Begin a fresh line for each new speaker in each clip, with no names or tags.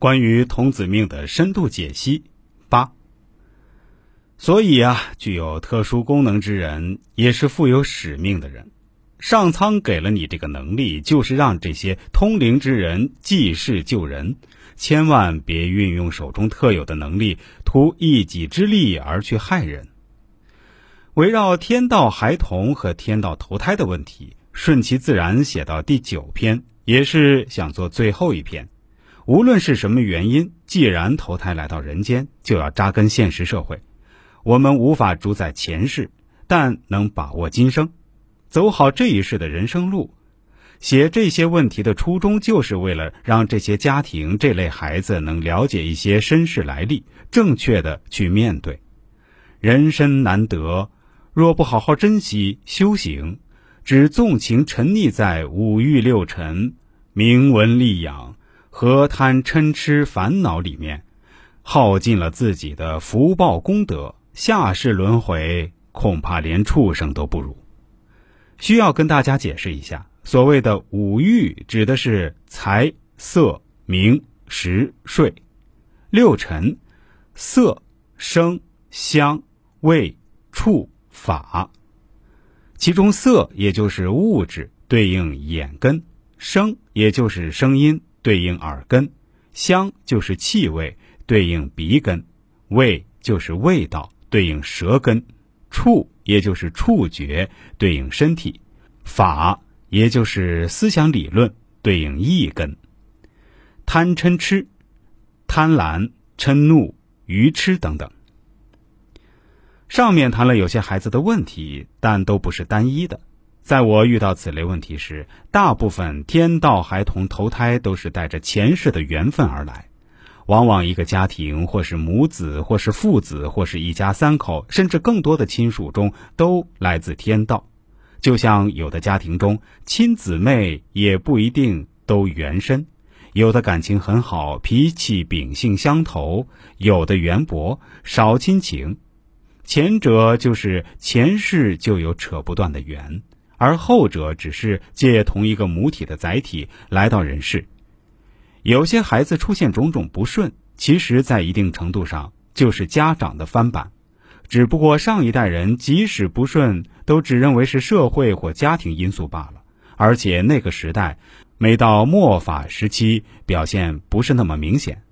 关于童子命的深度解析八。所以啊，具有特殊功能之人，也是负有使命的人。上苍给了你这个能力，就是让这些通灵之人济世救人。千万别运用手中特有的能力，图一己之利而去害人。围绕天道孩童和天道投胎的问题，顺其自然写到第九篇，也是想做最后一篇。无论是什么原因，既然投胎来到人间，就要扎根现实社会。我们无法主宰前世，但能把握今生，走好这一世的人生路。写这些问题的初衷，就是为了让这些家庭、这类孩子能了解一些身世来历，正确的去面对。人生难得，若不好好珍惜修行，只纵情沉溺在五欲六尘、名闻利养和贪嗔痴烦恼里面，耗尽了自己的福报功德。下世轮回恐怕连畜生都不如。需要跟大家解释一下，所谓的五欲指的是财、色、名、食、睡；六尘，色、声、香、味、触、法。其中色也就是物质，对应眼根；声也就是声音，对应耳根；香就是气味，对应鼻根；味就是味道。对应舌根，触也就是触觉，对应身体；法也就是思想理论，对应意根。贪嗔痴，贪婪、嗔怒、愚痴等等。上面谈了有些孩子的问题，但都不是单一的。在我遇到此类问题时，大部分天道孩童投胎都是带着前世的缘分而来。往往一个家庭，或是母子，或是父子，或是一家三口，甚至更多的亲属中，都来自天道。就像有的家庭中，亲姊妹也不一定都缘深，有的感情很好，脾气秉性相投；有的缘薄，少亲情。前者就是前世就有扯不断的缘，而后者只是借同一个母体的载体来到人世。有些孩子出现种种不顺，其实，在一定程度上就是家长的翻版，只不过上一代人即使不顺，都只认为是社会或家庭因素罢了。而且那个时代，每到末法时期，表现不是那么明显。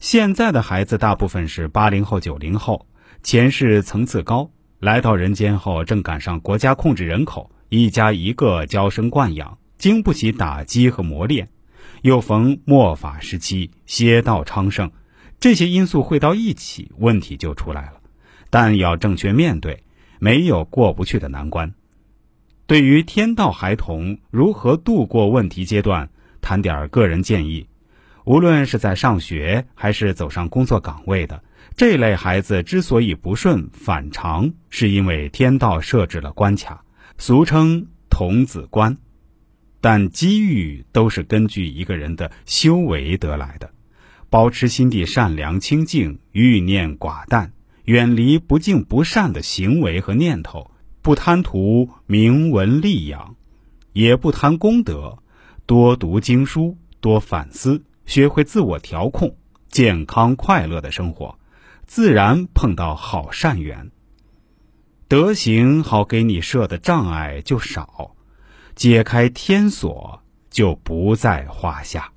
现在的孩子大部分是八零后、九零后，前世层次高，来到人间后正赶上国家控制人口，一家一个娇生惯养，经不起打击和磨练。又逢末法时期，邪道昌盛，这些因素汇到一起，问题就出来了。但要正确面对，没有过不去的难关。对于天道孩童如何度过问题阶段，谈点个人建议。无论是在上学还是走上工作岗位的这类孩子，之所以不顺反常，是因为天道设置了关卡，俗称童子关。但机遇都是根据一个人的修为得来的，保持心地善良清净，欲念寡淡，远离不敬不善的行为和念头，不贪图名闻利养，也不贪功德，多读经书，多反思，学会自我调控，健康快乐的生活，自然碰到好善缘。德行好，给你设的障碍就少。解开天锁，就不在话下。